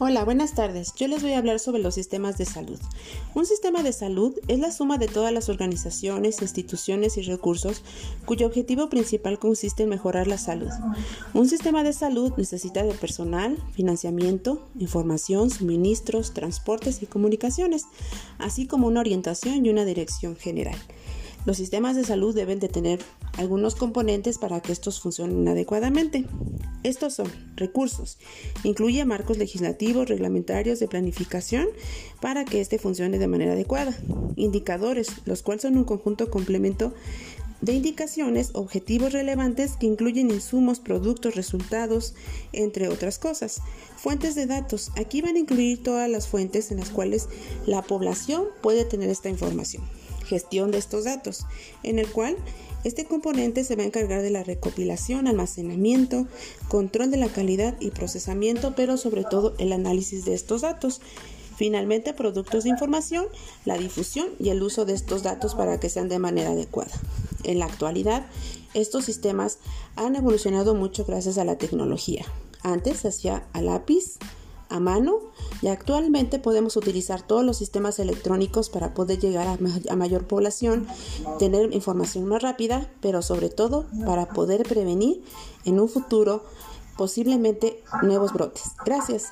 Hola, buenas tardes. Yo les voy a hablar sobre los sistemas de salud. Un sistema de salud es la suma de todas las organizaciones, instituciones y recursos cuyo objetivo principal consiste en mejorar la salud. Un sistema de salud necesita de personal, financiamiento, información, suministros, transportes y comunicaciones, así como una orientación y una dirección general. Los sistemas de salud deben de tener algunos componentes para que estos funcionen adecuadamente. Estos son recursos. Incluye marcos legislativos, reglamentarios de planificación para que éste funcione de manera adecuada. Indicadores, los cuales son un conjunto complemento de indicaciones, objetivos relevantes que incluyen insumos, productos, resultados, entre otras cosas. Fuentes de datos. Aquí van a incluir todas las fuentes en las cuales la población puede tener esta información gestión de estos datos, en el cual este componente se va a encargar de la recopilación, almacenamiento, control de la calidad y procesamiento, pero sobre todo el análisis de estos datos. Finalmente, productos de información, la difusión y el uso de estos datos para que sean de manera adecuada. En la actualidad, estos sistemas han evolucionado mucho gracias a la tecnología. Antes se hacía a lápiz, a mano y actualmente podemos utilizar todos los sistemas electrónicos para poder llegar a, mayor población, tener información más rápida, pero sobre todo para poder prevenir en un futuro posiblemente nuevos brotes. Gracias.